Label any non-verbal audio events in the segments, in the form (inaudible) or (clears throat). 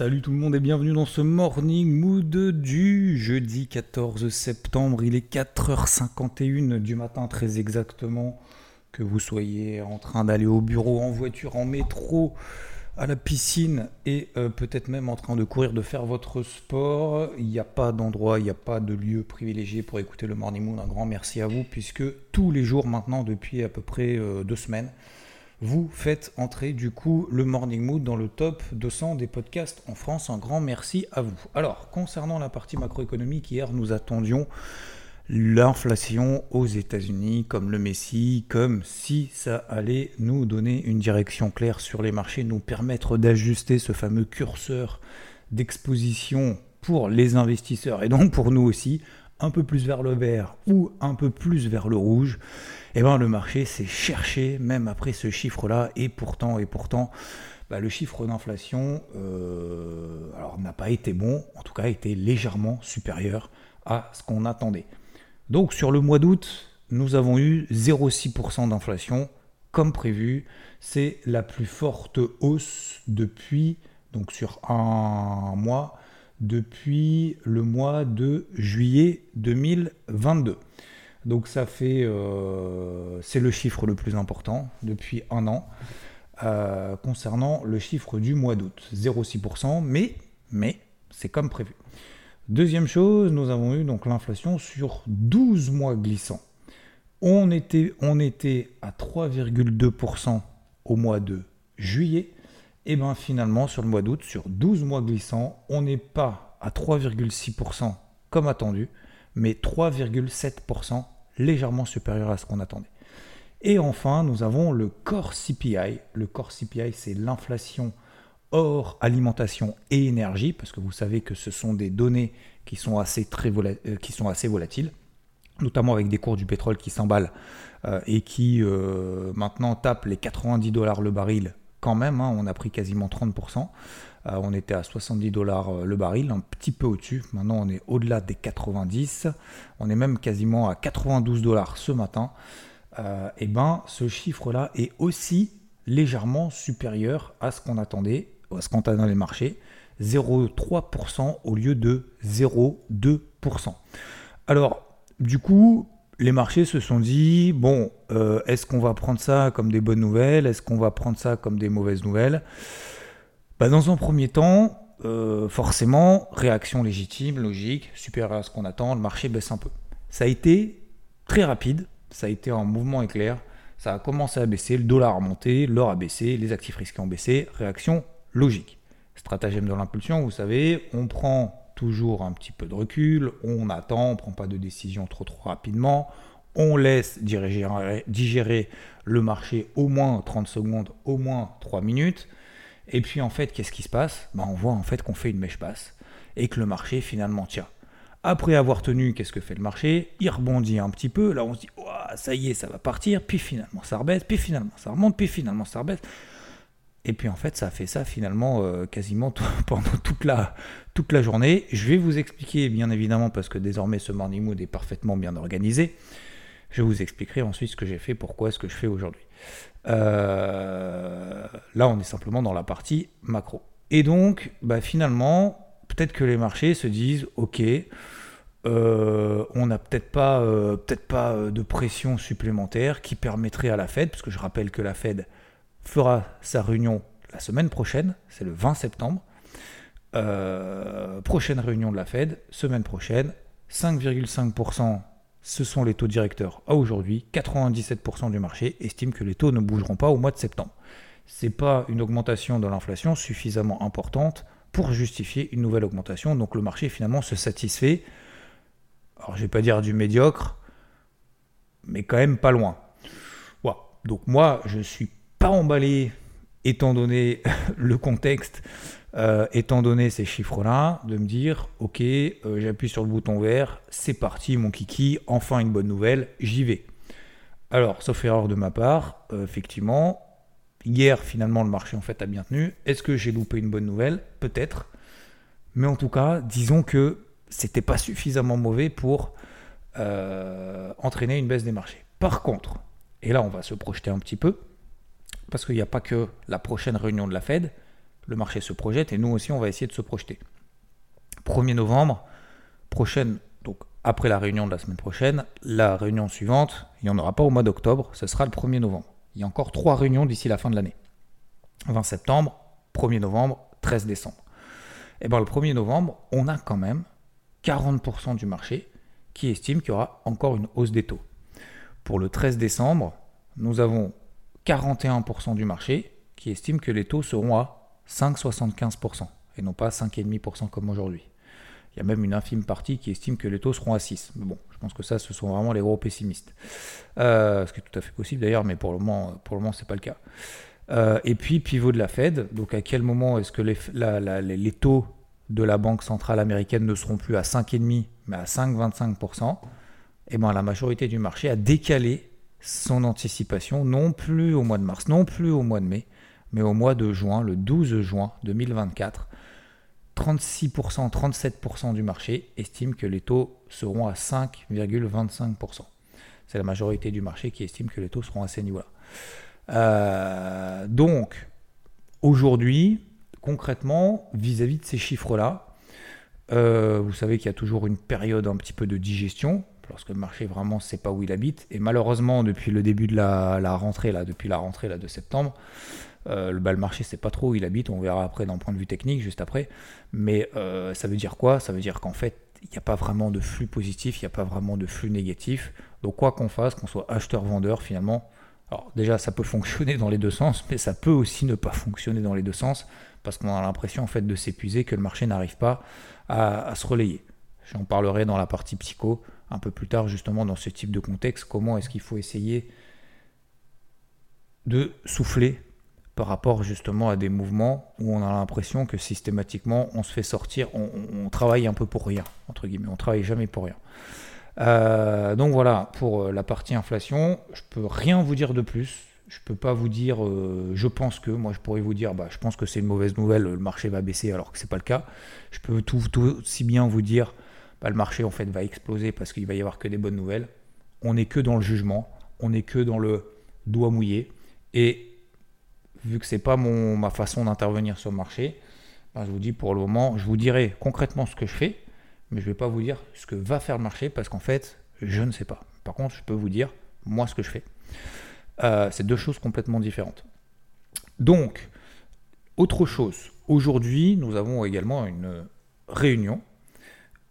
Salut tout le monde et bienvenue dans ce morning mood du jeudi 14 septembre. Il est 4h51 du matin très exactement. Que vous soyez en train d'aller au bureau, en voiture, en métro, à la piscine et euh, peut-être même en train de courir, de faire votre sport. Il n'y a pas d'endroit, il n'y a pas de lieu privilégié pour écouter le morning mood. Un grand merci à vous puisque tous les jours maintenant, depuis à peu près euh, deux semaines, vous faites entrer du coup le Morning Mood dans le top 200 des podcasts en France. Un grand merci à vous. Alors, concernant la partie macroéconomique, hier nous attendions l'inflation aux États-Unis comme le Messi, comme si ça allait nous donner une direction claire sur les marchés, nous permettre d'ajuster ce fameux curseur d'exposition pour les investisseurs et donc pour nous aussi un peu plus vers le vert ou un peu plus vers le rouge, eh ben le marché s'est cherché même après ce chiffre-là et pourtant et pourtant bah, le chiffre d'inflation euh, alors n'a pas été bon, en tout cas été légèrement supérieur à ce qu'on attendait. Donc sur le mois d'août, nous avons eu 0,6% d'inflation comme prévu. C'est la plus forte hausse depuis donc sur un mois depuis le mois de juillet 2022. Donc ça fait, euh, c'est le chiffre le plus important depuis un an euh, concernant le chiffre du mois d'août, 0,6%, mais, mais c'est comme prévu. Deuxième chose, nous avons eu donc l'inflation sur 12 mois glissants. On était, on était à 3,2% au mois de juillet et bien finalement sur le mois d'août, sur 12 mois glissants, on n'est pas à 3,6% comme attendu, mais 3,7% légèrement supérieur à ce qu'on attendait. Et enfin, nous avons le core CPI. Le core CPI, c'est l'inflation hors alimentation et énergie, parce que vous savez que ce sont des données qui sont assez, euh, volatiles, notamment avec des cours du pétrole qui s'emballent euh, et qui euh, maintenant tapent les 90 dollars le baril quand même, hein, on a pris quasiment 30%. Euh, on était à 70 dollars euh, le baril, un petit peu au-dessus. Maintenant, on est au-delà des 90. On est même quasiment à 92 dollars ce matin. et euh, eh ben, ce chiffre-là est aussi légèrement supérieur à ce qu'on attendait, à ce qu'on dans les marchés. 0,3% au lieu de 0,2%. Alors, du coup, les marchés se sont dit, bon, euh, est-ce qu'on va prendre ça comme des bonnes nouvelles? Est-ce qu'on va prendre ça comme des mauvaises nouvelles? Bah, Dans un premier temps, euh, forcément, réaction légitime, logique, supérieure à ce qu'on attend, le marché baisse un peu. Ça a été très rapide, ça a été un mouvement éclair, ça a commencé à baisser, le dollar a monté, l'or a baissé, les actifs risqués ont baissé, réaction logique. Stratagème de l'impulsion, vous savez, on prend toujours un petit peu de recul, on attend, on prend pas de décision trop trop rapidement, on laisse digérer, le marché au moins 30 secondes, au moins 3 minutes. Et puis en fait, qu'est-ce qui se passe? Ben, On voit en fait qu'on fait une mèche basse et que le marché finalement tient. Après avoir tenu, qu'est-ce que fait le marché? Il rebondit un petit peu. Là, on se dit, ça y est, ça va partir. Puis finalement, ça rebaisse. Puis finalement, ça remonte. Puis finalement, ça rebaisse. Et puis en fait, ça a fait ça finalement euh, quasiment (laughs) pendant toute la, toute la journée. Je vais vous expliquer, bien évidemment, parce que désormais ce morning mood est parfaitement bien organisé. Je vous expliquerai ensuite ce que j'ai fait, pourquoi ce que je fais aujourd'hui. Euh, là, on est simplement dans la partie macro. Et donc, bah, finalement, peut-être que les marchés se disent, ok, euh, on n'a peut-être pas, peut-être pas de pression supplémentaire qui permettrait à la Fed, parce que je rappelle que la Fed fera sa réunion la semaine prochaine, c'est le 20 septembre. Euh, prochaine réunion de la Fed, semaine prochaine, 5,5%, ce sont les taux directeurs à aujourd'hui. 97% du marché estime que les taux ne bougeront pas au mois de septembre. Ce n'est pas une augmentation de l'inflation suffisamment importante pour justifier une nouvelle augmentation. Donc le marché finalement se satisfait, alors je vais pas dire du médiocre, mais quand même pas loin. Donc moi, je suis pas emballé, étant donné (laughs) le contexte, euh, étant donné ces chiffres-là, de me dire, ok, euh, j'appuie sur le bouton vert, c'est parti mon kiki, enfin une bonne nouvelle, j'y vais. Alors, sauf erreur de ma part, euh, effectivement, hier finalement le marché en fait a bien tenu. Est-ce que j'ai loupé une bonne nouvelle? Peut-être. Mais en tout cas, disons que c'était pas suffisamment mauvais pour entraîner une baisse des marchés. Par contre, et là on va se projeter un petit peu, parce qu'il n'y a pas que la prochaine réunion de la Fed, le marché se projette et nous aussi, on va essayer de se projeter. 1er novembre, prochaine, donc après la réunion de la semaine prochaine, la réunion suivante, il n'y en aura pas au mois d'octobre, ce sera le 1er novembre. Il y a encore trois réunions d'ici la fin de l'année. 20 septembre, 1er novembre, 13 décembre. Et eh bien le 1er novembre, on a quand même 40% du marché qui estime qu'il y aura encore une hausse des taux. Pour le 13 décembre, nous avons 41% du marché qui estime que les taux seront à 5,75% et non pas 5,5% comme aujourd'hui. Il y a même une infime partie qui estime que les taux seront à 6. Mais bon, je pense que ça, ce sont vraiment les gros pessimistes. Euh, ce qui est tout à fait possible d'ailleurs, mais pour le moment, pour le moment, c'est pas le cas. Euh, et puis, pivot de la Fed. Donc, à quel moment est-ce que les, taux de la Banque centrale américaine ne seront plus à 5,5% mais à 5,25% Et bien, la majorité du marché a décalé son anticipation, non plus au mois de mars, non plus au mois de mai, mais au mois de juin, le 12 juin 2024. 36%, 37% du marché estiment que les taux seront à 5,25%. C'est la majorité du marché qui estime que les taux seront à ces niveaux-là. Euh, donc, aujourd'hui, concrètement, vis-à-vis de ces chiffres-là, euh, vous savez qu'il y a toujours une période un petit peu de digestion, lorsque le marché vraiment ne sait pas où il habite. Et malheureusement, depuis le début de la, rentrée, depuis la rentrée de septembre, euh, le, marché ne sait pas trop où il habite. On verra après d'un point de vue technique, juste après. Mais ça veut dire quoi? Ça veut dire qu'en fait, il n'y a pas vraiment de flux positif, il n'y a pas vraiment de flux négatif. Donc quoi qu'on fasse, qu'on soit acheteur-vendeur, finalement, alors déjà, ça peut fonctionner dans les deux sens, mais ça peut aussi ne pas fonctionner dans les deux sens, parce qu'on a l'impression en fait de s'épuiser, que le marché n'arrive pas à, se relayer. J'en parlerai dans la partie psycho un peu plus tard, justement dans ce type de contexte, comment est-ce qu'il faut essayer de souffler par rapport justement à des mouvements où on a l'impression que systématiquement on se fait sortir, on, travaille un peu pour rien, entre guillemets, on travaille jamais pour rien. Euh, donc voilà, pour euh, la partie inflation, je peux rien vous dire de plus. Je peux pas vous dire, euh, je pense que, moi je pourrais vous dire, bah, je pense que c'est une mauvaise nouvelle, le marché va baisser alors que c'est pas le cas. Je peux tout, aussi bien vous dire, le marché fait va exploser parce qu'il va y avoir que des bonnes nouvelles. On n'est que dans le jugement, on n'est que dans le doigt mouillé. Et vu que c'est pas ma façon d'intervenir sur le marché, bah, je vous dis pour le moment, je vous dirai concrètement ce que je fais mais je vais pas vous dire ce que va faire le marché parce qu'en fait, je ne sais pas. Par contre, je peux vous dire, moi, ce que je fais. Euh, c'est deux choses complètement différentes. Donc, autre chose, aujourd'hui, nous avons également une réunion,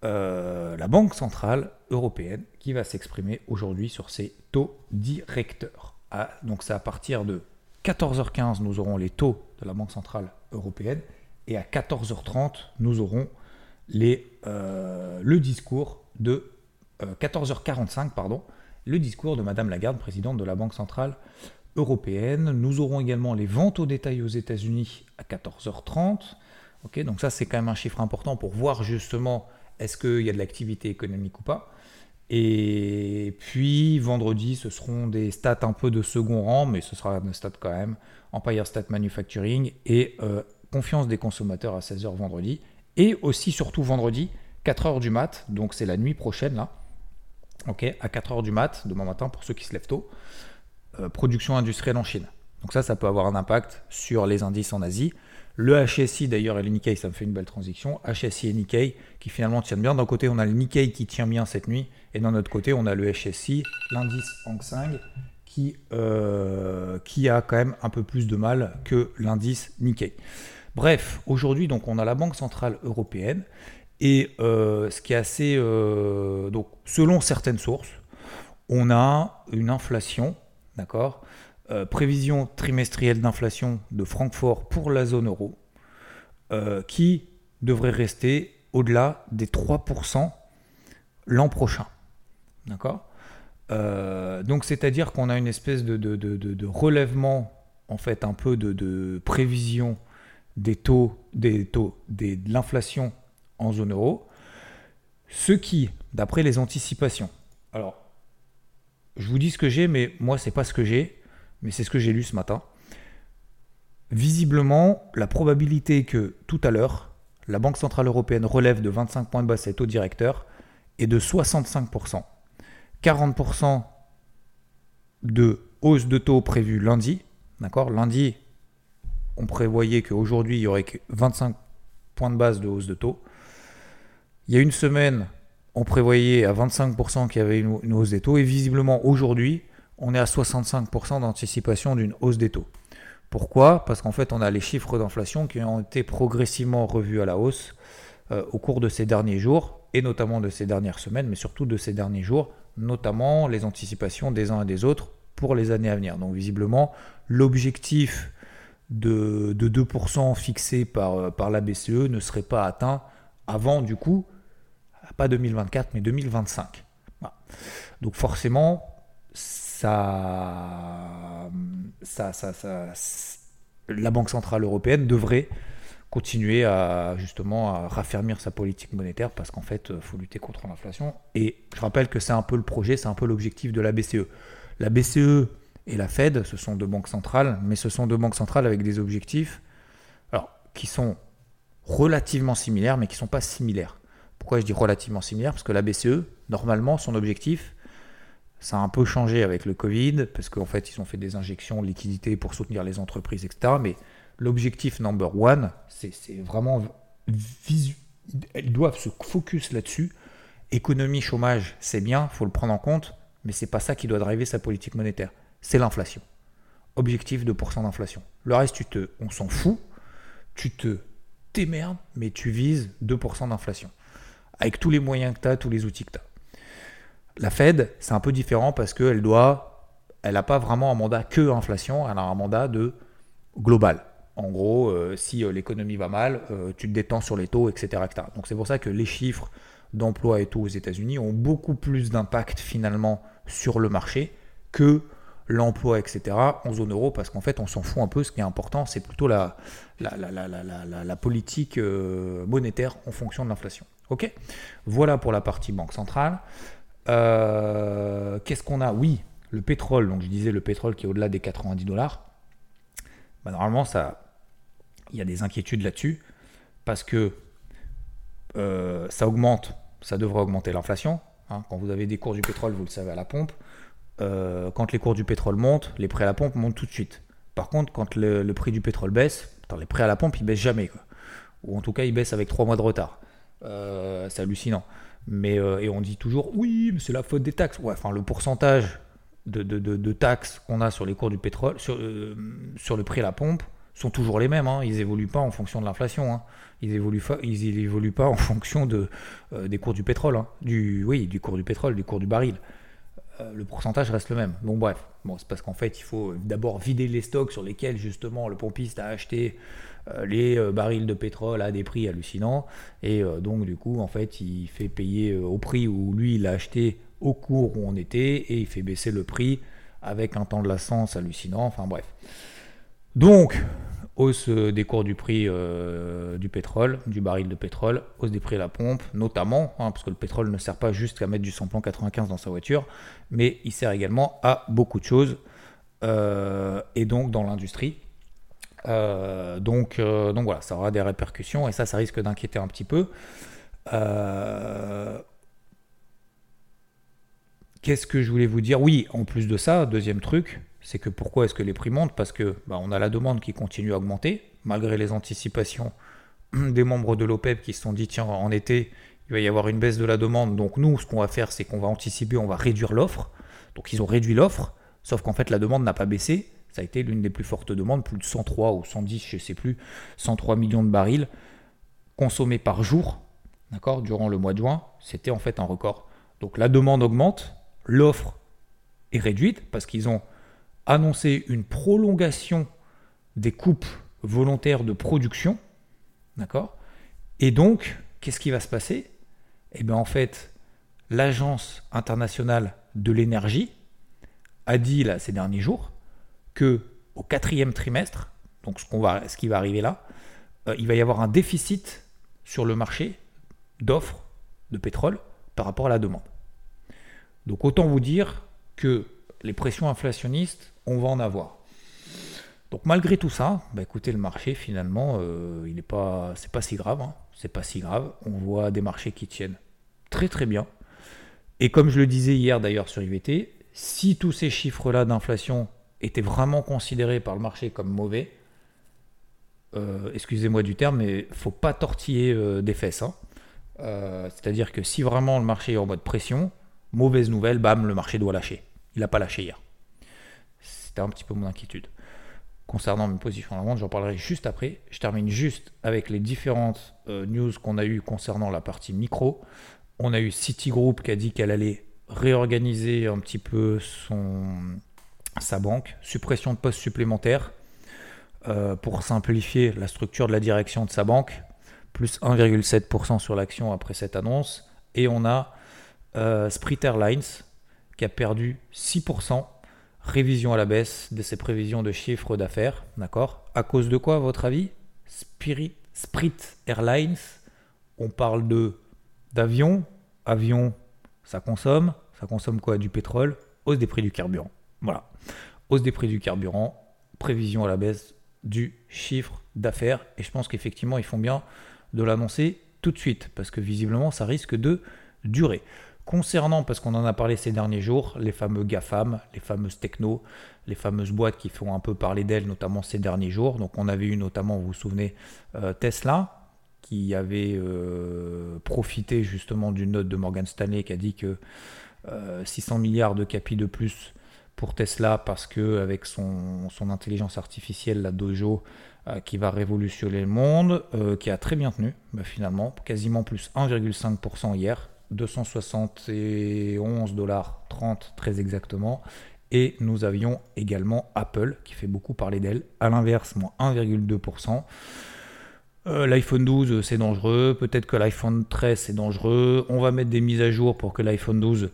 euh, la Banque Centrale Européenne, qui va s'exprimer aujourd'hui sur ses taux directeurs. Ah, donc, c'est à partir de 14h15, nous aurons les taux de la Banque Centrale Européenne, et à 14h30, nous aurons les, euh, le discours de 14h45, euh, pardon, le discours de Madame Lagarde, présidente de la Banque centrale européenne. Nous aurons également les ventes au détail aux États-Unis à 14h30. Ok, donc ça c'est quand même un chiffre important pour voir justement est-ce qu'il y a de l'activité économique ou pas. Et puis vendredi, ce seront des stats un peu de second rang, mais ce sera des stats quand même. Empire Stat Manufacturing et euh, confiance des consommateurs à 16h vendredi. Et aussi, surtout vendredi, 4h du mat, donc c'est la nuit prochaine là. Ok, à 4h du mat, demain matin pour ceux qui se lèvent tôt, euh, production industrielle en Chine. Donc ça, ça peut avoir un impact sur les indices en Asie. Le HSI d'ailleurs et le Nikkei, ça me fait une belle transition. HSI et Nikkei qui finalement tiennent bien. D'un côté, on a le Nikkei qui tient bien cette nuit, et d'un autre côté, on a le HSI, l'indice Hang Seng, qui, euh, qui a quand même un peu plus de mal que l'indice Nikkei. Bref, aujourd'hui, donc, on a la Banque Centrale Européenne. Et euh, ce qui est assez. Euh, donc, selon certaines sources, on a une inflation, d'accord euh, Prévision trimestrielle d'inflation de Francfort pour la zone euro, qui devrait rester au-delà des 3% l'an prochain. D'accord? Donc, c'est-à-dire qu'on a une espèce de, de, relèvement, en fait, un peu de, prévision des taux, des taux des, de l'inflation en zone euro, ce qui, d'après les anticipations, alors je vous dis ce que j'ai, mais moi c'est pas ce que j'ai, mais c'est ce que j'ai lu ce matin. Visiblement, la probabilité que tout à l'heure, la Banque Centrale Européenne relève de 25 points de base ses taux directeurs est de 65%. 40% de hausse de taux prévue lundi. D'accord? Lundi, on prévoyait qu'aujourd'hui, il y aurait que 25 points de base de hausse de taux. Il y a une semaine, on prévoyait à 25% qu'il y avait une, hausse des taux. Et visiblement, aujourd'hui, on est à 65% d'anticipation d'une hausse des taux. Pourquoi? Parce qu'en fait, on a les chiffres d'inflation qui ont été progressivement revus à la hausse euh, au cours de ces derniers jours, et notamment de ces dernières semaines, mais surtout de ces derniers jours, notamment les anticipations des uns et des autres pour les années à venir. Donc visiblement, l'objectif de, 2% fixé par, par la BCE ne serait pas atteint avant, du coup, pas 2024, mais 2025. Donc forcément, la Banque Centrale Européenne devrait continuer à justement raffermir sa politique monétaire parce qu'en fait, il faut lutter contre l'inflation. Et je rappelle que c'est un peu le projet, c'est un peu l'objectif de la BCE. La BCE et la Fed, ce sont deux banques centrales, mais ce sont deux banques centrales avec des objectifs qui sont relativement similaires, mais qui ne sont pas similaires. Pourquoi je dis relativement similaires? Parce que la BCE, normalement, son objectif, ça a un peu changé avec le Covid, parce qu'en fait, ils ont fait des injections de liquidités pour soutenir les entreprises, etc. Mais l'objectif number one, c'est vraiment. Elles doivent se focus là-dessus. Économie, chômage, c'est bien, faut le prendre en compte, mais c'est pas ça qui doit driver sa politique monétaire. C'est l'inflation. Objectif de pourcent d'inflation. Le reste, tu te, on s'en fout. Tu te t'émerdes, mais tu vises 2% d'inflation. Avec tous les moyens que tu as, tous les outils que tu as. La Fed, c'est un peu différent parce qu'elle doit, elle n'a pas vraiment un mandat que inflation, elle a un mandat de global. En gros, euh, si euh, l'économie va mal, euh, tu te détends sur les taux, etc. Donc c'est pour ça que les chiffres d'emploi et taux aux États-Unis ont beaucoup plus d'impact finalement sur le marché que l'emploi, etc., en zone euro, parce qu'en fait, on s'en fout un peu. Ce qui est important, c'est plutôt la politique monétaire en fonction de l'inflation. Ok? Voilà pour la partie banque centrale. Qu'est-ce qu'on a Oui, le pétrole. Donc, je disais le pétrole qui est au-delà des 90 dollars. Bah, normalement, ça, il y a des inquiétudes là-dessus parce que euh, ça augmente, ça devrait augmenter l'inflation. Hein. Quand vous avez des cours du pétrole, vous le savez à la pompe. Euh, quand les cours du pétrole montent, les prix à la pompe montent tout de suite. Par contre, quand le, prix du pétrole baisse, les prix à la pompe, ils baissent jamais. Ou en tout cas, ils baissent avec trois mois de retard. Euh, c'est hallucinant. Mais, et on dit toujours, oui, mais c'est la faute des taxes. Ouais, enfin, le pourcentage de, de, taxes qu'on a sur les cours du pétrole, sur, sur le prix à la pompe, sont toujours les mêmes. Hein. Ils évoluent pas en fonction de l'inflation. Hein. Ils évoluent, ils évoluent pas en (laughs) fonction de, euh, des cours du pétrole. Hein. Du, oui, du cours du pétrole, du cours du baril. Euh, le pourcentage reste le même. Bon, bref. Bon, c'est parce qu'en fait, il faut d'abord vider les stocks sur lesquels, justement, le pompiste a acheté euh, les barils de pétrole à des prix hallucinants. Et donc, du coup, en fait, il fait payer au prix où lui, il a acheté au cours où on était et il fait baisser le prix avec un temps de licence hallucinant. Enfin, bref. Donc, hausse des cours du prix euh, du pétrole, du baril de pétrole, hausse des prix à la pompe, notamment, hein, parce que le pétrole ne sert pas juste à mettre du samplon 95 dans sa voiture, mais il sert également à beaucoup de choses, euh, et donc dans l'industrie. Euh, donc, donc voilà, ça aura des répercussions, et ça, ça risque d'inquiéter un petit peu. Qu'est-ce que je voulais vous dire? Oui, en plus de ça, deuxième truc, c'est que pourquoi est-ce que les prix montent? Parce que bah, on a la demande qui continue à augmenter, malgré les anticipations (clears throat) des membres de l'OPEP qui se sont dit tiens, en été, il va y avoir une baisse de la demande. Donc nous, ce qu'on va faire, c'est qu'on va anticiper, on va réduire l'offre. Donc ils ont réduit l'offre, sauf qu'en fait la demande n'a pas baissé. Ça a été l'une des plus fortes demandes, plus de 103 ou 110, je ne sais plus, 103 millions de barils consommés par jour, d'accord, durant le mois de juin. C'était en fait un record. Donc la demande augmente, l'offre est réduite parce qu'ils ont annoncer une prolongation des coupes volontaires de production. D'accord Et donc, qu'est-ce qui va se passer? Eh bien, en fait, l'Agence internationale de l'énergie a dit là, ces derniers jours au quatrième trimestre, donc ce, qu'on va, ce qui va arriver là, euh, il va y avoir un déficit sur le marché d'offres de pétrole par rapport à la demande. Donc autant vous dire que les pressions inflationnistes on va en avoir. Donc malgré tout ça, bah écoutez, le marché finalement, euh, il n'est pas, c'est pas si grave, hein. c'est pas si grave. On voit des marchés qui tiennent très très bien. Et comme je le disais hier d'ailleurs sur IVT, si tous ces chiffres-là d'inflation étaient vraiment considérés par le marché comme mauvais, euh, excusez-moi du terme, mais faut pas tortiller euh, des fesses. Hein. Euh, c'est-à-dire que si vraiment le marché est en mode pression, mauvaise nouvelle, bam, le marché doit lâcher. Il n'a pas lâché hier. C'était un petit peu mon inquiétude. Concernant mes positions en la vente, j'en parlerai juste après. Je termine juste avec les différentes news qu'on a eues concernant la partie micro. On a eu Citigroup qui a dit qu'elle allait réorganiser un petit peu son, sa banque, suppression de postes supplémentaires euh, pour simplifier la structure de la direction de sa banque, plus 1,7% sur l'action après cette annonce. Et on a euh, Spirit Airlines qui a perdu 6%, révision à la baisse de ses prévisions de chiffre d'affaires. D'accord? À cause de quoi, à votre avis? Spirit, Spirit Airlines, on parle de d'avion. Avion, ça consomme. Ça consomme quoi? Du pétrole. Hausse des prix du carburant. Voilà. Hausse des prix du carburant. Prévision à la baisse du chiffre d'affaires. Et je pense qu'effectivement, ils font bien de l'annoncer tout de suite, parce que visiblement, ça risque de durer. Concernant, parce qu'on en a parlé ces derniers jours, les fameux GAFAM, les fameuses techno, les fameuses boîtes qui font un peu parler d'elles, notamment ces derniers jours. Donc on avait eu notamment, vous vous souvenez, euh, Tesla, qui avait euh, profité justement d'une note de Morgan Stanley qui a dit que 600 euh, milliards de capi de plus pour Tesla parce que avec son, intelligence artificielle, la Dojo, euh, qui va révolutionner le monde, euh, qui a très bien tenu bah, finalement, quasiment plus 1,5% hier, 271 dollars 30 très exactement. Et nous avions également Apple qui fait beaucoup parler d'elle, à l'inverse, moins 1,2%. Euh, L'iPhone 12 c'est dangereux, peut-être que l'iPhone 13 c'est dangereux, on va mettre des mises à jour pour que l'iPhone 12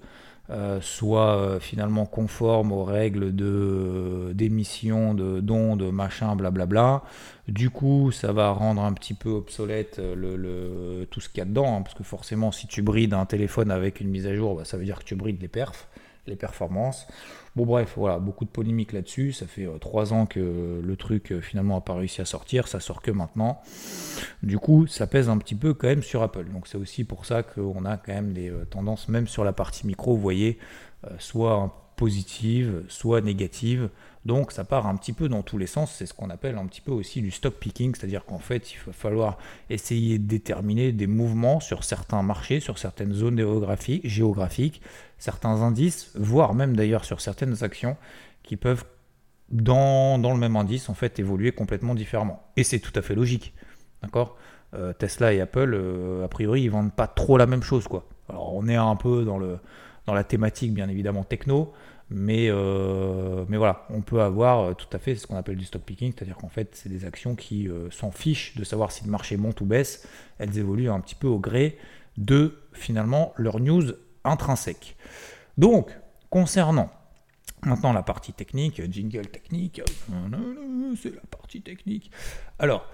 euh, soit euh, finalement conforme aux règles de d'émission de d'ondes, machin, blablabla. Du coup, ça va rendre un petit peu obsolète euh, le, tout ce qu'il y a dedans, hein, parce que forcément, si tu brides un téléphone avec une mise à jour, bah, ça veut dire que tu brides les perfs les performances. Bon bref, voilà, beaucoup de polémiques là-dessus. Ça fait euh, trois ans que le truc euh, finalement n'a pas réussi à sortir, ça sort que maintenant. Du coup, ça pèse un petit peu quand même sur Apple. Donc c'est aussi pour ça qu'on a quand même des euh, tendances, même sur la partie micro, vous voyez, soit positives, soit négatives. Donc ça part un petit peu dans tous les sens, c'est ce qu'on appelle un petit peu aussi du stock picking, c'est-à-dire qu'en fait il va falloir essayer de déterminer des mouvements sur certains marchés, sur certaines zones géographiques, certains indices, voire même d'ailleurs sur certaines actions qui peuvent dans, le même indice en fait évoluer complètement différemment. Et c'est tout à fait logique. D'accord? Euh, Tesla et Apple, euh, a priori, ils vendent pas trop la même chose quoi. Alors on est un peu dans le dans la thématique bien évidemment techno, mais, euh, mais voilà, on peut avoir euh, tout à fait ce qu'on appelle du stock picking, c'est-à-dire qu'en fait, c'est des actions qui euh, s'en fichent de savoir si le marché monte ou baisse. Elles évoluent un petit peu au gré de finalement leur news intrinsèque. Donc, concernant maintenant la partie technique, jingle technique, c'est la partie technique. Alors,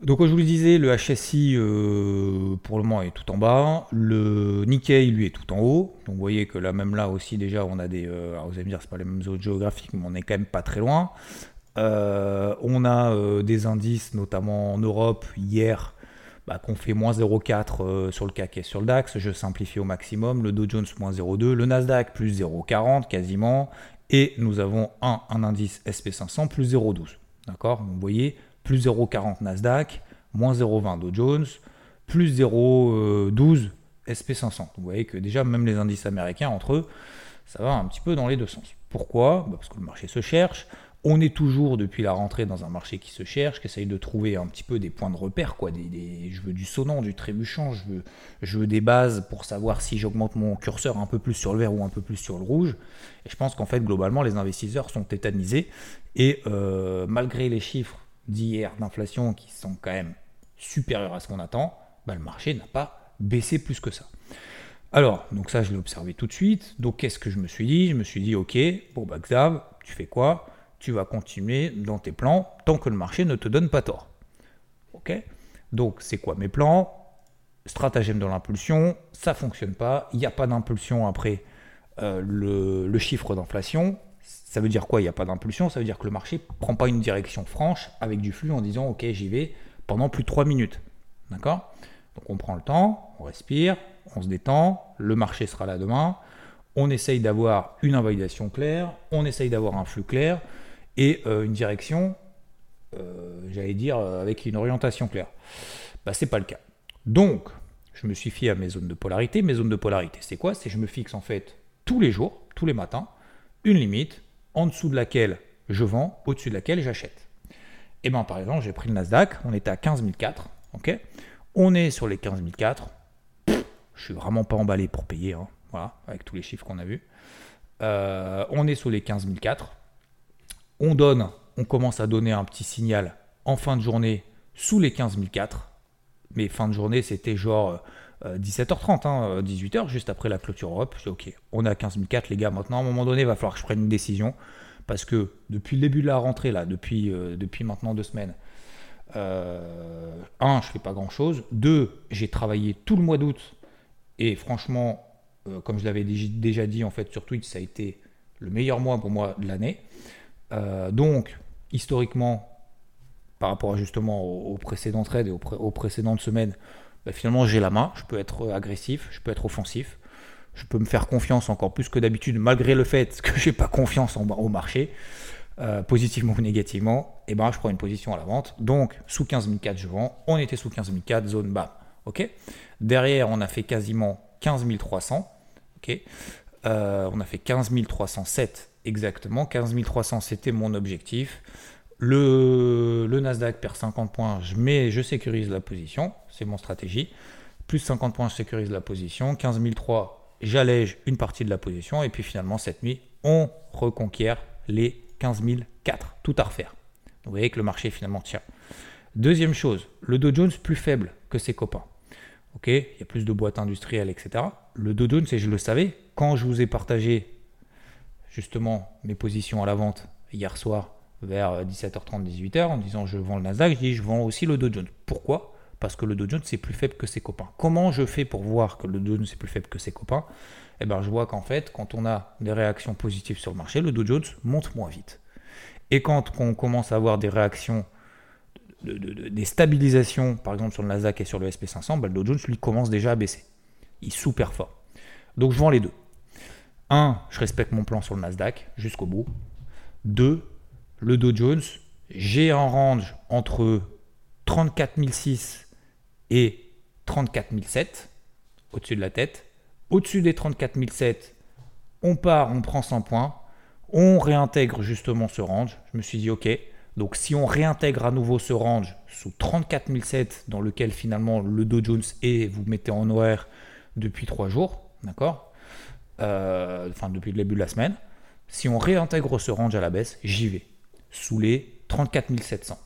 donc, comme je vous le disais, le HSI euh, pour le moment est tout en bas. Le Nikkei, lui, est tout en haut. Donc, vous voyez que là, même là aussi, déjà, on a des. Euh, alors, vous allez me dire, c'est pas les mêmes zones géographiques, mais on est quand même pas très loin. Euh, on a des indices, notamment en Europe, hier, bah, qu'on fait moins 0,4 sur le CAC et sur le DAX. Je simplifie au maximum. Le Dow Jones, moins 0,2. Le Nasdaq, plus 0,40 quasiment. Et nous avons un, un indice SP500, plus 0,12. D'accord? Vous voyez plus 0,40 Nasdaq, moins 0,20 Dow Jones, plus 0,12 SP500. Vous voyez que déjà, même les indices américains, entre eux, ça va un petit peu dans les deux sens. Pourquoi? Bah, Parce que le marché se cherche. On est toujours depuis la rentrée dans un marché qui se cherche, qui essaye de trouver un petit peu des points de repère. Quoi, je veux du sonnant, du trébuchant, je veux, je veux des bases pour savoir si j'augmente mon curseur un peu plus sur le vert ou un peu plus sur le rouge. Et je pense qu'en fait, globalement, les investisseurs sont tétanisés. Et euh, malgré les chiffres d'hier d'inflation qui sont quand même supérieurs à ce qu'on attend, bah, le marché n'a pas baissé plus que ça. Alors, donc ça, je l'ai observé tout de suite. Donc, qu'est-ce que je me suis dit? Je me suis dit, ok, bon, bah, Xav, tu fais quoi? Tu vas continuer dans tes plans tant que le marché ne te donne pas tort. Ok? Donc, c'est quoi mes plans? Stratagème de l'impulsion, ça fonctionne pas. Il n'y a pas d'impulsion après euh, le chiffre d'inflation. Ça veut dire quoi? Il n'y a pas d'impulsion, ça veut dire que le marché ne prend pas une direction franche avec du flux en disant ok j'y vais pendant plus de 3 minutes. D'accord? Donc on prend le temps, on respire, on se détend, le marché sera là demain, on essaye d'avoir une invalidation claire, on essaye d'avoir un flux clair et euh, une direction j'allais dire, avec une orientation claire. Bah, c'est pas le cas. Donc, je me suis fié à mes zones de polarité. Mes zones de polarité, c'est quoi? C'est je me fixe en fait tous les jours, tous les matins, une limite en dessous de laquelle je vends, au-dessus de laquelle j'achète. Et bien par exemple, j'ai pris le Nasdaq, on était à 15 004, ok? On est sur les 15 004, je suis vraiment pas emballé pour payer, hein, voilà, avec tous les chiffres qu'on a vus. Euh, on est sur les 15 004, on donne, on commence à donner un petit signal en fin de journée sous les 15 004, mais fin de journée c'était genre 17h30, hein, 18h, juste après la clôture Europe. Ok, on est à 15 004 les gars, maintenant à un moment donné, il va falloir que je prenne une décision. Parce que depuis le début de la rentrée, là, depuis, euh, depuis maintenant deux semaines, euh, un, je fais pas grand chose. Deux, j'ai travaillé tout le mois d'août. Et franchement, euh, comme je l'avais déjà dit en fait sur Twitch, ça a été le meilleur mois pour moi de l'année. donc, historiquement, par rapport justement aux, précédentes trades et aux, précédentes semaines, bah, finalement j'ai la main, je peux être agressif, je peux être offensif je peux me faire confiance encore plus que d'habitude, malgré le fait (laughs) que j'ai pas confiance au marché, euh, positivement ou négativement, et eh ben je prends une position à la vente. Donc sous 15 je vends. On était sous 15 zone bas. Ok? Derrière, on a fait quasiment 15 300. Ok? Euh, on a fait 15 307 exactement. 15 300, c'était mon objectif. Le, Nasdaq perd 50 points, je, mets, je sécurise la position, c'est mon stratégie. Plus 50 points, je sécurise la position. 15 300, j'allège une partie de la position et puis finalement cette nuit, on reconquiert les 15 004. Tout à refaire. Vous voyez que le marché finalement tient. Deuxième chose, le Dow Jones plus faible que ses copains. Il y a plus de boîtes industrielles, etc. Le Dow Jones, et je le savais, quand je vous ai partagé justement mes positions à la vente hier soir vers 17h30, 18h en disant je vends le Nasdaq, je dis je vends aussi le Dow Jones. Pourquoi? Parce que le Dow Jones c'est plus faible que ses copains. Comment je fais pour voir que le Dow Jones c'est plus faible que ses copains? Eh bien, je vois qu'en fait, quand on a des réactions positives sur le marché, le Dow Jones monte moins vite. Et quand on commence à avoir des réactions, des stabilisations, par exemple sur le Nasdaq et sur le SP500, ben, le Dow Jones lui commence déjà à baisser. Il sous-performe. Donc je vends les deux. Un, je respecte mon plan sur le Nasdaq jusqu'au bout. Deux, le Dow Jones, j'ai un range entre 34 006 et 34 007 au-dessus de la tête. Au-dessus des 34 007, on part, on prend 100 points, on réintègre justement ce range. Je me suis dit, ok, donc si on réintègre à nouveau ce range sous 34 007 dans lequel finalement le Dow Jones est, vous mettez en OR depuis 3 jours, d'accord euh, Enfin, depuis le début de la semaine. Si on réintègre ce range à la baisse, j'y vais. Sous les 34 700.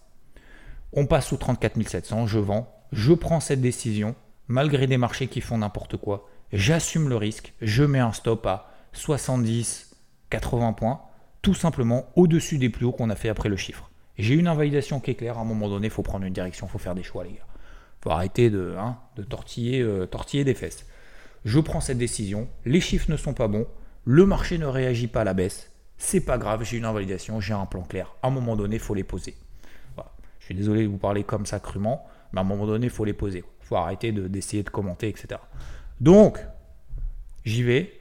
On passe sous 34 700, je vends, je prends cette décision, malgré des marchés qui font n'importe quoi, j'assume le risque, je mets un stop à 70, 80 points, tout simplement au-dessus des plus hauts qu'on a fait après le chiffre. J'ai une invalidation qui est claire, à un moment donné, il faut prendre une direction, il faut faire des choix, les gars. Il faut arrêter de, hein, euh, tortiller des fesses. Je prends cette décision, les chiffres ne sont pas bons, le marché ne réagit pas à la baisse, c'est pas grave, j'ai une invalidation, j'ai un plan clair. À un moment donné, il faut les poser. Je suis désolé de vous parler comme ça crûment, mais à un moment donné, il faut les poser. Il faut arrêter d'essayer de, commenter, etc. Donc, j'y vais.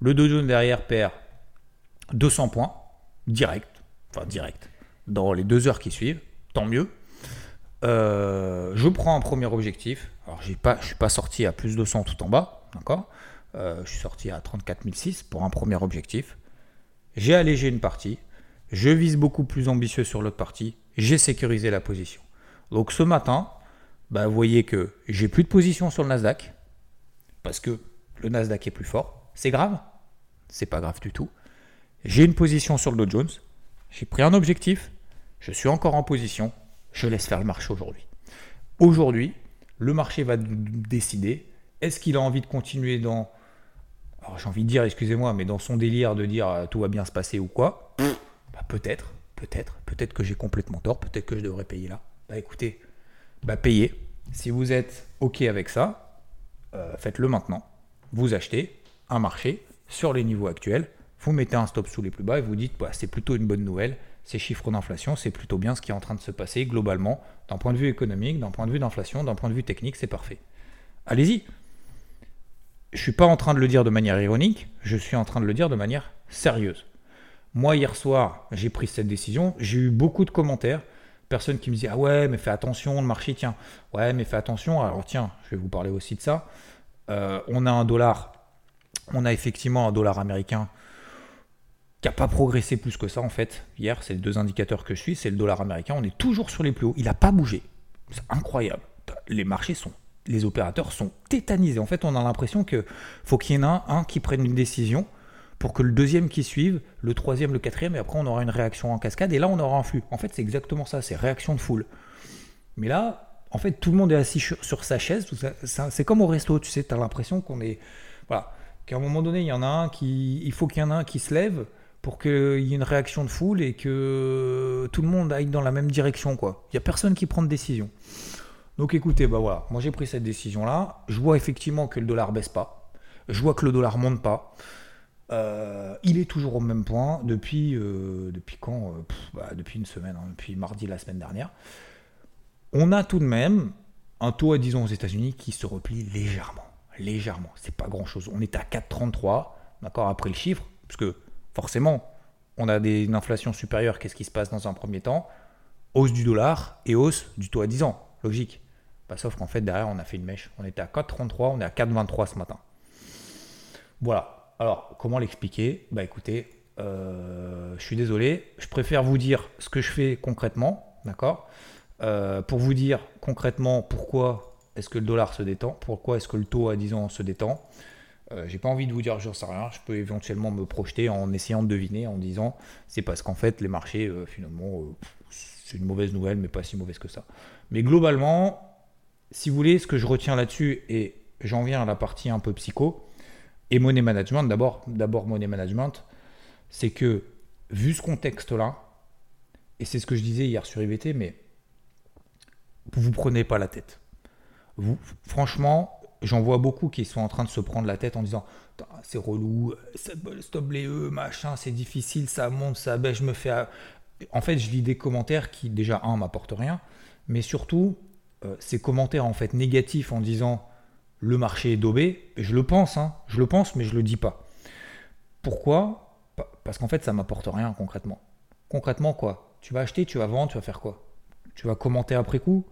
Le Dow Jones derrière perd 200 points, direct, enfin direct, dans les deux heures qui suivent, tant mieux. Euh, je prends un premier objectif. Alors, je ne suis pas sorti à plus de 100 tout en bas, d'accord? Euh, Je suis sorti à 34 006 pour un premier objectif. J'ai allégé une partie. Je vise beaucoup plus ambitieux sur l'autre partie. J'ai sécurisé la position. Donc ce matin, bah, vous voyez que j'ai plus de position sur le Nasdaq parce que le Nasdaq est plus fort. C'est grave C'est pas grave du tout. J'ai une position sur le Dow Jones. J'ai pris un objectif. Je suis encore en position. Je laisse faire le marché aujourd'hui. Aujourd'hui, le marché va décider est-ce qu'il a envie de continuer dans. Alors j'ai envie de dire, excusez-moi, mais dans son délire de dire euh, tout va bien se passer ou quoi bah, Peut-être, peut-être, peut-être que j'ai complètement tort, peut-être que je devrais payer là. Bah écoutez, bah payez. Si vous êtes OK avec ça, euh, faites-le maintenant. Vous achetez un marché sur les niveaux actuels, vous mettez un stop sous les plus bas et vous dites bah, c'est plutôt une bonne nouvelle, ces chiffres d'inflation, c'est plutôt bien ce qui est en train de se passer globalement, d'un point de vue économique, d'un point de vue d'inflation, d'un point de vue technique, c'est parfait. Allez-y. Je ne suis pas en train de le dire de manière ironique, je suis en train de le dire de manière sérieuse. Moi, hier soir, j'ai pris cette décision, j'ai eu beaucoup de commentaires personnes qui me disaient Ah ouais, mais fais attention, le marché, tiens. Ouais, mais fais attention. Alors, tiens, je vais vous parler aussi de ça. Euh, on a un dollar, on a effectivement un dollar américain qui n'a pas progressé plus que ça en fait. Hier, c'est les deux indicateurs que je suis, c'est le dollar américain. On est toujours sur les plus hauts. Il n'a pas bougé. C'est incroyable. Les marchés sont, les opérateurs sont tétanisés. En fait, on a l'impression que faut qu'il y en ait un qui prenne une décision pour que le deuxième qui suive, le troisième, le quatrième, et après on aura une réaction en cascade, et là on aura un flux. En fait, c'est exactement ça, c'est réaction de foule. Mais là, en fait, tout le monde est assis sur, sa chaise. C'est comme au resto, tu sais, tu as l'impression qu'on est. Voilà. Qu'à un moment donné, il y en a un qui. Il faut qu'il y en ait un qui se lève pour qu'il y ait une réaction de foule et que tout le monde aille dans la même direction, quoi. Il n'y a personne qui prend de décision. Donc écoutez, bah voilà, moi j'ai pris cette décision-là. Je vois effectivement que le dollar baisse pas. Je vois que le dollar monte pas. Euh, il est toujours au même point depuis, euh, depuis quand euh, bah, Depuis une semaine, hein, depuis mardi la semaine dernière. On a tout de même un taux à 10 ans aux États-Unis qui se replie légèrement. Légèrement, c'est pas grand chose. On est à 4,33, d'accord, après le chiffre, parce que forcément, on a des, une inflation supérieure. Qu'est-ce qui se passe dans un premier temps? Hausse du dollar et hausse du taux à 10 ans. Logique. Bah, sauf qu'en fait, derrière, on a fait une mèche. On était à 4,33, on est à 4,23 ce matin. Voilà. Alors, comment l'expliquer? Bah écoutez, euh, je suis désolé, je préfère vous dire ce que je fais concrètement, d'accord? Euh, Pour vous dire concrètement pourquoi est-ce que le dollar se détend, pourquoi est-ce que le taux à 10 ans se détend. Euh, j'ai pas envie de vous dire, je sais rien, je peux éventuellement me projeter en essayant de deviner, en disant c'est parce qu'en fait les marchés, finalement, c'est une mauvaise nouvelle, mais pas si mauvaise que ça. Mais globalement, si vous voulez, ce que je retiens là-dessus, et j'en viens à la partie un peu psycho, et money management, d'abord, d'abord money management, c'est que vu ce contexte-là, et c'est ce que je disais hier sur IVT, mais vous vous prenez pas la tête. Vous, franchement, j'en vois beaucoup qui sont en train de se prendre la tête en disant c'est relou, stop les E, machin, c'est difficile, ça monte, ça baisse, je me fais. En fait, je lis des commentaires qui, déjà, un, m'apportent rien, mais surtout, euh, ces commentaires en fait négatifs en disant le marché est daubé. Je le pense, hein, je le pense, mais je le dis pas. Pourquoi? Parce qu'en fait, ça m'apporte rien concrètement. Concrètement, quoi? Tu vas acheter, tu vas vendre, tu vas faire quoi? Tu vas commenter après coup?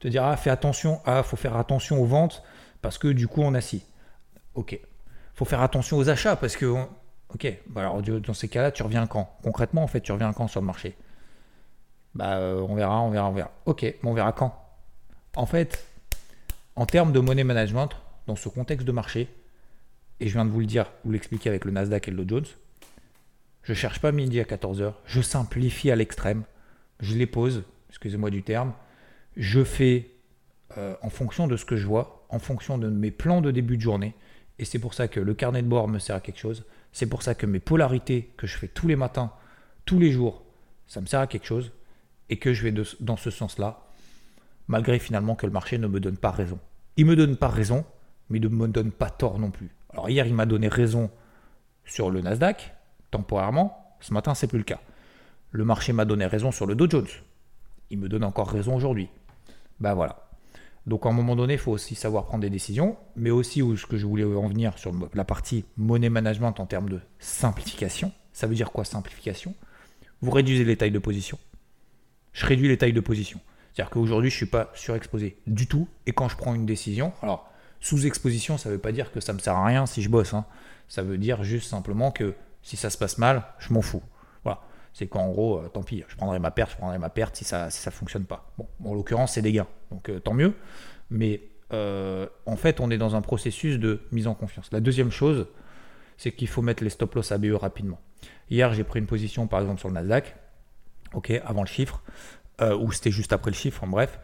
Te dire, ah, fais attention, ah, faut faire attention aux ventes parce que du coup, on a si. Ok. Faut faire attention aux achats parce que. Ok. Bah alors, dans ces cas-là, tu reviens quand? Concrètement, en fait, tu reviens quand sur le marché? Bah, euh, on verra, on verra, on verra. Ok, mais on verra quand? En fait, en termes de money management, dans ce contexte de marché, et je viens de vous le dire, vous l'expliquer avec le Nasdaq et le Dow Jones, je ne cherche pas midi à 14h, je simplifie à l'extrême, je les pose, excusez-moi du terme, je fais euh, en fonction de ce que je vois, en fonction de mes plans de début de journée, et c'est pour ça que le carnet de bord me sert à quelque chose, c'est pour ça que mes polarités que je fais tous les matins, tous les jours, ça me sert à quelque chose, et que je vais dans ce sens-là malgré finalement que le marché ne me donne pas raison. Il me donne pas raison, mais il ne me donne pas tort non plus. Alors hier, il m'a donné raison sur le Nasdaq, temporairement. Ce matin, c'est plus le cas. Le marché m'a donné raison sur le Dow Jones. Il me donne encore raison aujourd'hui. Ben voilà. Donc à un moment donné, il faut aussi savoir prendre des décisions, mais aussi où ce que je voulais en venir sur la partie money management en termes de simplification. Ça veut dire quoi simplification? Vous réduisez les tailles de position. Je réduis les tailles de position. C'est-à-dire qu'aujourd'hui, je ne suis pas surexposé du tout. Et quand je prends une décision, alors sous-exposition, ça ne veut pas dire que ça ne me sert à rien si je bosse. Hein. Ça veut dire juste simplement que si ça se passe mal, je m'en fous. Voilà. C'est qu'en gros, euh, tant pis, je prendrai ma perte, je prendrai ma perte si ça ne si ça fonctionne pas. Bon, en l'occurrence, c'est des gains. Donc euh, tant mieux. Mais euh, en fait, on est dans un processus de mise en confiance. La deuxième chose, c'est qu'il faut mettre les stop loss ABE rapidement. Hier, j'ai pris une position, par exemple, sur le Nasdaq, ok, avant le chiffre. Euh, ou c'était juste après le chiffre, en bref.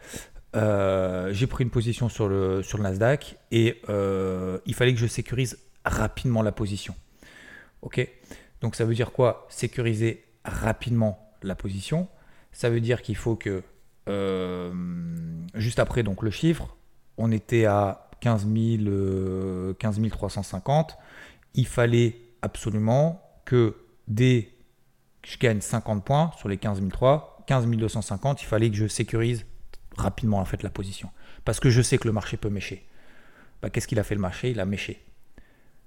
Euh, j'ai pris une position sur le, sur le Nasdaq et euh, il fallait que je sécurise rapidement la position. Ok? Donc ça veut dire quoi? Sécuriser rapidement la position. Ça veut dire qu'il faut que juste après donc le chiffre, on était à 15, 15 350. Il fallait absolument que dès que je gagne 50 points sur les 15 003, 15 250, il fallait que je sécurise rapidement en fait la position. Parce que je sais que le marché peut mécher. Bah, Qu'est-ce qu'il a fait le marché? Il a méché.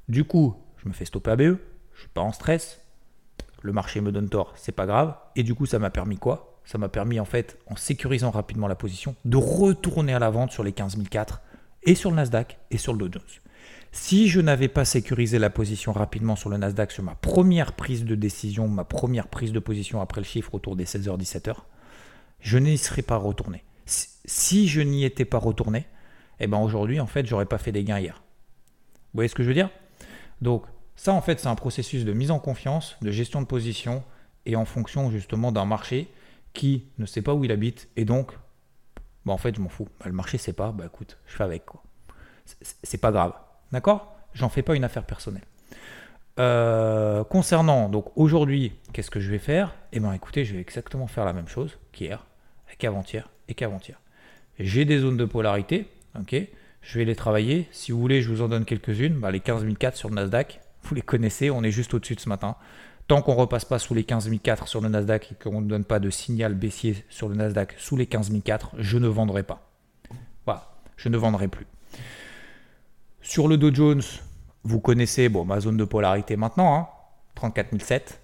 Du coup, je me fais stopper ABE, je suis pas en stress, le marché me donne tort, c'est pas grave. Et du coup, ça m'a permis quoi? Ça m'a permis en fait, en sécurisant rapidement la position, de retourner à la vente sur les 15004 et sur le Nasdaq et sur le Dow Jones. Si je n'avais pas sécurisé la position rapidement sur le Nasdaq sur ma première prise de décision, ma première prise de position après le chiffre autour des 16h-17h, je n'y serais pas retourné. Si je n'y étais pas retourné, eh ben aujourd'hui, en fait, j'aurais pas fait des gains hier. Vous voyez ce que je veux dire? Donc, ça, en fait, c'est un processus de mise en confiance, de gestion de position et en fonction justement d'un marché qui ne sait pas où il habite et donc, bah, en fait, je m'en fous. Bah, le marché sait pas, bah écoute, je fais avec quoi. C'est pas grave. D'accord? J'en fais pas une affaire personnelle. Euh, concernant, donc aujourd'hui, qu'est-ce que je vais faire? Eh bien écoutez, je vais exactement faire la même chose qu'hier, qu'avant-hier et qu'avant-hier. J'ai des zones de polarité, ok? Je vais les travailler. Si vous voulez, je vous en donne quelques-unes. Bah, les 15004 sur le Nasdaq, vous les connaissez, on est juste au-dessus de ce matin. Tant qu'on ne repasse pas sous les 15004 sur le Nasdaq et qu'on ne donne pas de signal baissier sur le Nasdaq sous les 15004, je ne vendrai pas. Voilà, je ne vendrai plus. Sur le Dow Jones, vous connaissez ma zone de polarité maintenant, hein, 34007.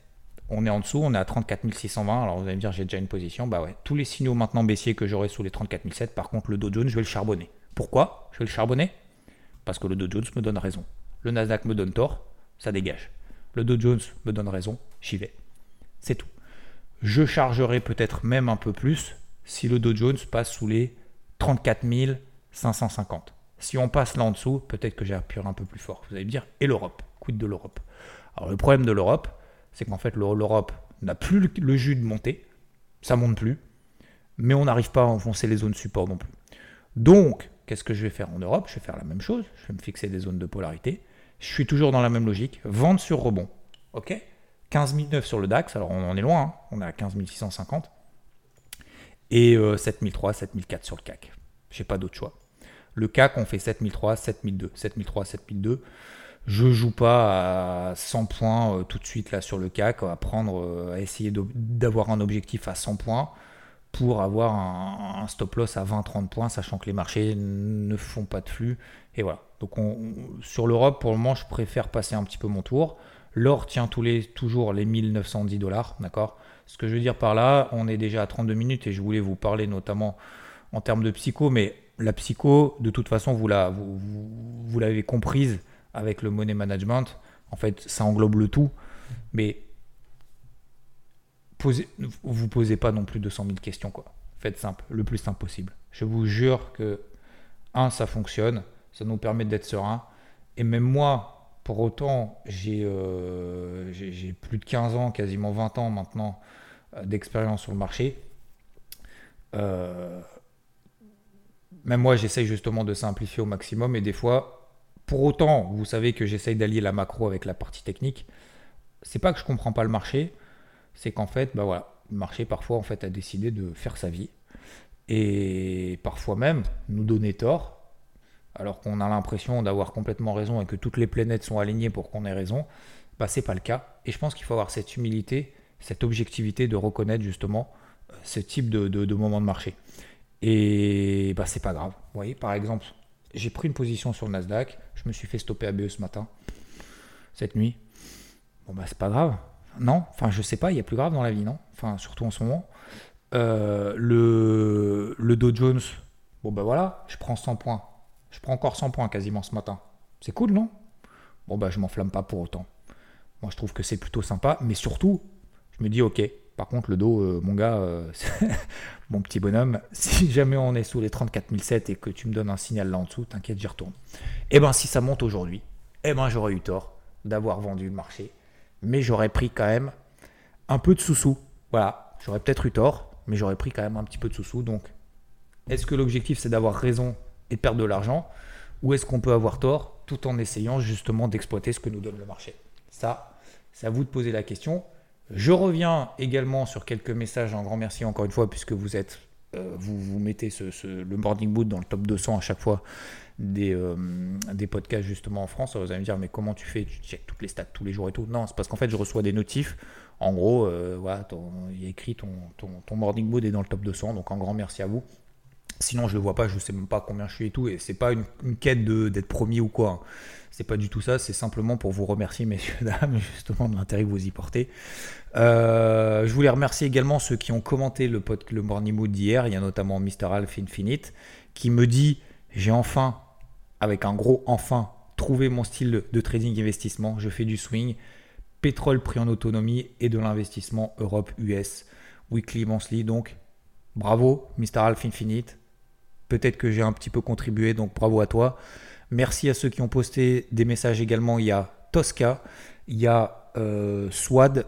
On est en dessous, on est à 34620. Alors vous allez me dire, j'ai déjà une position. Bah ouais, tous les signaux maintenant baissiers que j'aurai sous les 34007, par contre, le Dow Jones, je vais le charbonner. Pourquoi je vais le charbonner? Parce que le Dow Jones me donne raison. Le Nasdaq me donne tort, ça dégage. Le Dow Jones me donne raison, j'y vais. C'est tout. Je chargerai peut-être même un peu plus si le Dow Jones passe sous les 34 550. Si on passe là en dessous, peut-être que j'appuierai un peu plus fort. Vous allez me dire, et l'Europe? Quid de l'Europe? Alors le problème de l'Europe, c'est qu'en fait l'Europe n'a plus le jus de monter, ça monte plus, mais on n'arrive pas à enfoncer les zones support non plus. Donc, qu'est-ce que je vais faire en Europe? Je vais faire la même chose, je vais me fixer des zones de polarité. Je suis toujours dans la même logique, vente sur rebond. Ok? 15 009 sur le DAX, alors on en est loin, hein. on est à 15 650. Et 7003, 7004 sur le CAC. J'ai pas d'autre choix. Le CAC, on fait 7003, 7002. 7003, 7002. Je joue pas à 100 points euh, tout de suite là sur le CAC, à prendre, euh, à essayer d'avoir un objectif à 100 points pour avoir un, stop loss à 20-30 points, sachant que les marchés ne font pas de flux. Et voilà. Donc sur l'Europe, pour le moment, je préfère passer un petit peu mon tour. L'or tient tous les, toujours les 1910 dollars, d'accord? Ce que je veux dire par là, on est déjà à 32 minutes et je voulais vous parler notamment en termes de psycho, mais la psycho, de toute façon, vous, la, vous, l'avez comprise avec le money management. En fait, ça englobe le tout. Mais posez, vous posez pas non plus 200 000 questions. Faites simple, le plus simple possible. Je vous jure que, un, ça fonctionne. Ça nous permet d'être serein. Et même moi, pour autant, j'ai, euh, plus de 15 ans, quasiment 20 ans maintenant euh, d'expérience sur le marché. Euh, même moi, j'essaye justement de simplifier au maximum. Et des fois, pour autant, vous savez que j'essaye d'allier la macro avec la partie technique. C'est pas que je comprends pas le marché, c'est qu'en fait, bah voilà, le marché parfois en fait a décidé de faire sa vie et parfois même nous donner tort, alors qu'on a l'impression d'avoir complètement raison et que toutes les planètes sont alignées pour qu'on ait raison. Bah c'est pas le cas. Et je pense qu'il faut avoir cette humilité, cette objectivité de reconnaître justement euh, ce type de, de, de moment de marché. Et bah, c'est pas grave. Vous voyez, par exemple, j'ai pris une position sur le Nasdaq, je me suis fait stopper à BE ce matin, cette nuit. Bon, bah, c'est pas grave. Non, enfin, je sais pas, il y a plus grave dans la vie, non? Enfin, surtout en ce moment. Euh, le, le Dow Jones, bon, bah voilà, je prends 100 points. Je prends encore 100 points quasiment ce matin. C'est cool, non? Bon, bah, je m'enflamme pas pour autant. Moi, je trouve que c'est plutôt sympa, mais surtout, je me dis, ok, par contre, le dos, euh, mon gars, euh, (laughs) mon petit bonhomme, (laughs) si jamais on est sous les 34 et que tu me donnes un signal là en dessous, t'inquiète, j'y retourne. Et eh ben, si ça monte aujourd'hui, eh ben, j'aurais eu tort d'avoir vendu le marché, mais j'aurais pris quand même un peu de sous-sous. Voilà, j'aurais peut-être eu tort, mais j'aurais pris quand même un petit peu de sous-sous. Donc, est-ce que l'objectif c'est d'avoir raison et de perdre de l'argent, ou est-ce qu'on peut avoir tort tout en essayant justement d'exploiter ce que nous donne le marché? Ça, c'est à vous de poser la question. Je reviens également sur quelques messages. Un grand merci encore une fois, puisque vous êtes, euh, vous, mettez ce, le Morning Mood dans le top 200 à chaque fois des, euh, des podcasts justement en France. vous allez me dire, mais comment tu fais? Tu checkes toutes les stats tous les jours et tout Non, c'est parce qu'en fait, je reçois des notifs. En gros, euh, voilà, il y a écrit ton, ton, ton Morning est dans le top 200. Donc, un grand merci à vous. Sinon, je le vois pas, je sais même pas combien je suis et tout. Et c'est pas une, quête d'être premier ou quoi. Hein. C'est pas du tout ça. C'est simplement pour vous remercier, (laughs) messieurs, dames, justement, de l'intérêt que vous y portez. Euh, je voulais remercier également ceux qui ont commenté le, pod, le Morning Mood d'hier. Il y a notamment Mr. Alf Infinite qui me dit J'ai enfin, avec un gros enfin, trouvé mon style de trading investissement. Je fais du swing, pétrole pris en autonomie et de l'investissement Europe-US, weekly, monthly. Donc, bravo, Mr. Alf Infinite. Peut-être que j'ai un petit peu contribué, donc bravo à toi. Merci à ceux qui ont posté des messages également. Il y a Tosca, il y a euh, Swad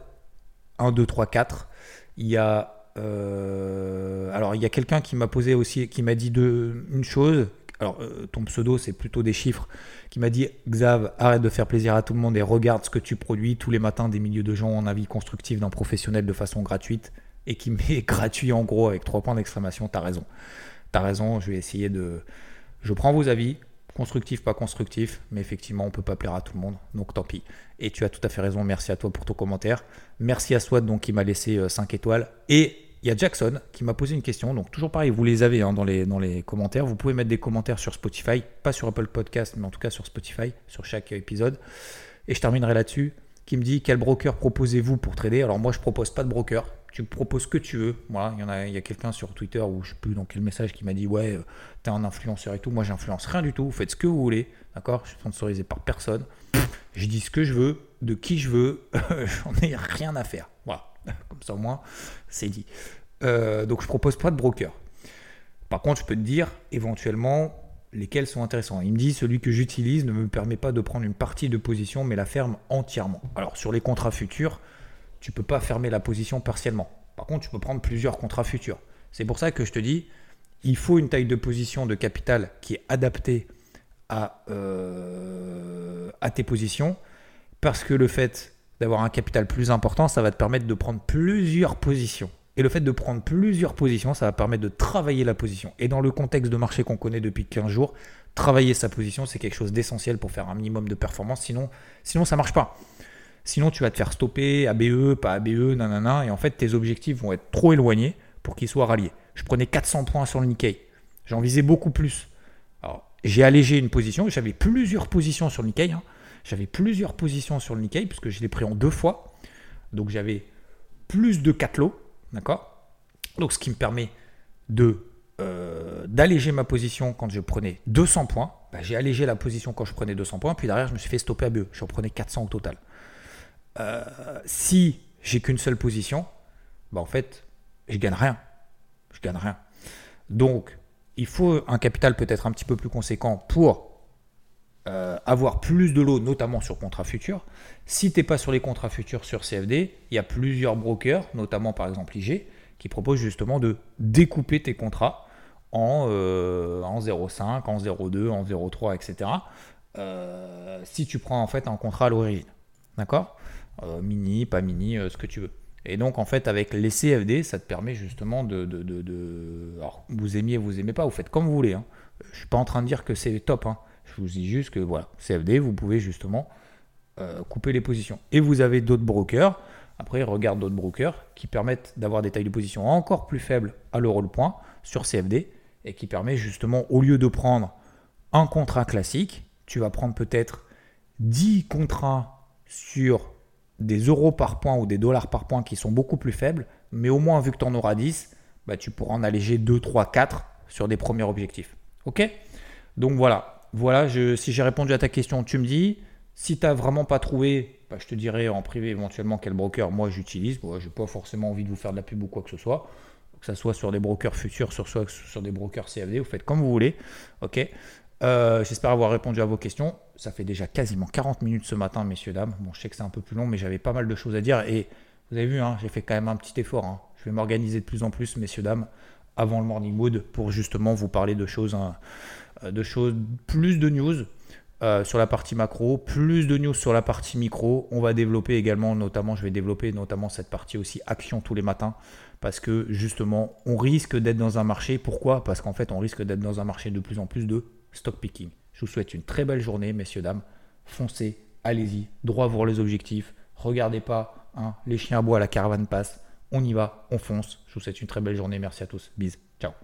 1, 2, 3, 4. Il y a euh, alors il y a quelqu'un qui m'a posé aussi, qui m'a dit une chose. Alors euh, ton pseudo c'est plutôt des chiffres. Qui m'a dit Xav, arrête de faire plaisir à tout le monde et regarde ce que tu produis tous les matins. Des milliers de gens un avis constructif d'un professionnel de façon gratuite et qui (laughs) met gratuit en gros avec trois points d'exclamation. T'as raison t'as raison, je vais essayer de. Je prends vos avis, constructif, pas constructif, mais effectivement, on peut pas plaire à tout le monde, donc tant pis. Et tu as tout à fait raison, merci à toi pour ton commentaire. Merci à Swat, donc, qui m'a laissé 5 euh, étoiles. Et il y a Jackson qui m'a posé une question, donc toujours pareil, vous les avez hein, dans, les, dans les commentaires. Vous pouvez mettre des commentaires sur Spotify, pas sur Apple Podcast, mais en tout cas sur Spotify, sur chaque épisode. Et je terminerai là-dessus. Qui me dit quel broker proposez-vous pour trader? Alors moi, je propose pas de broker tu proposes ce que tu veux. Voilà, il y a, quelqu'un sur Twitter ou je sais plus dans quel message qui m'a dit ouais, euh, t'es un influenceur et tout. Moi, j'influence rien du tout. Vous faites ce que vous voulez, d'accord? Je suis sponsorisé par personne. Je dis ce que je veux, de qui je veux. (laughs) J'en ai rien à faire. Voilà, (laughs) comme ça au moins, c'est dit. Euh, donc, je propose pas de broker. Par contre, je peux te dire éventuellement lesquels sont intéressants. Il me dit celui que j'utilise ne me permet pas de prendre une partie de position, mais la ferme entièrement. Alors, sur les contrats futurs tu peux pas fermer la position partiellement. Par contre, tu peux prendre plusieurs contrats futurs. C'est pour ça que je te dis, il faut une taille de position de capital qui est adaptée à, euh, à tes positions, parce que le fait d'avoir un capital plus important, ça va te permettre de prendre plusieurs positions. Et le fait de prendre plusieurs positions, ça va permettre de travailler la position. Et dans le contexte de marché qu'on connaît depuis 15 jours, travailler sa position, c'est quelque chose d'essentiel pour faire un minimum de performance. Sinon, sinon ça ne marche pas. Sinon, tu vas te faire stopper, ABE, pas ABE, nanana, et en fait, tes objectifs vont être trop éloignés pour qu'ils soient ralliés. Je prenais 400 points sur le Nikkei. J'en visais beaucoup plus. Alors, j'ai allégé une position. J'avais plusieurs positions sur le Nikkei. Hein. J'avais plusieurs positions sur le Nikkei, puisque je l'ai pris en deux fois. Donc, j'avais plus de 4 lots. D'accord? Donc, ce qui me permet de euh, d'alléger ma position quand je prenais 200 points. Bah, j'ai allégé la position quand je prenais 200 points, puis derrière, je me suis fait stopper à BE. Je prenais 400 au total. Euh, si j'ai qu'une seule position, bah en fait, je gagne rien. Je gagne rien. Donc, il faut un capital peut-être un petit peu plus conséquent pour euh, avoir plus de lots, notamment sur contrat futur. Si tu n'es pas sur les contrats futurs sur CFD, il y a plusieurs brokers, notamment par exemple IG, qui proposent justement de découper tes contrats en, euh, en 0,5, en 0,2, en 0,3, etc. si tu prends en fait un contrat à l'origine. D'accord? Euh, mini, pas mini, euh, ce que tu veux. Et donc, en fait, avec les CFD, ça te permet justement de. de, Alors, vous aimiez, vous aimez pas, vous faites comme vous voulez. Hein. Je suis pas en train de dire que c'est top. Hein. Je vous dis juste que, voilà, CFD, vous pouvez justement euh, couper les positions. Et vous avez d'autres brokers. Après, regarde d'autres brokers qui permettent d'avoir des tailles de position encore plus faibles à l'euro le point sur CFD et qui permet justement, au lieu de prendre un contrat classique, tu vas prendre peut-être 10 contrats sur des euros par point ou des dollars par point qui sont beaucoup plus faibles, mais au moins vu que tu en auras 10, bah, tu pourras en alléger 2, 3, 4 sur des premiers objectifs. Ok? Donc voilà, voilà si j'ai répondu à ta question, tu me dis. Si tu n'as vraiment pas trouvé, bah, je te dirai en privé éventuellement quel broker moi j'utilise. Je n'ai pas forcément envie de vous faire de la pub ou quoi que ce soit. Que ce soit sur des brokers futurs, sur, soit sur des brokers CFD, vous faites comme vous voulez. Ok euh, j'espère avoir répondu à vos questions. Ça fait déjà quasiment 40 minutes ce matin, messieurs, dames. Bon, je sais que c'est un peu plus long, mais j'avais pas mal de choses à dire. Et vous avez vu, hein, j'ai fait quand même un petit effort. Hein. Je vais m'organiser de plus en plus, messieurs, dames, avant le morning mood pour justement vous parler de choses, hein, de choses plus de news. Euh, sur la partie macro, plus de news sur la partie micro. On va développer également, notamment, je vais développer notamment cette partie aussi action tous les matins, parce que justement, on risque d'être dans un marché. Pourquoi? Parce qu'en fait, on risque d'être dans un marché de plus en plus de stock picking. Je vous souhaite une très belle journée, messieurs, dames. Foncez, allez-y, droit voir les objectifs. Regardez pas hein, les chiens à bois la caravane passe. On y va, on fonce. Je vous souhaite une très belle journée. Merci à tous. Bis. Ciao.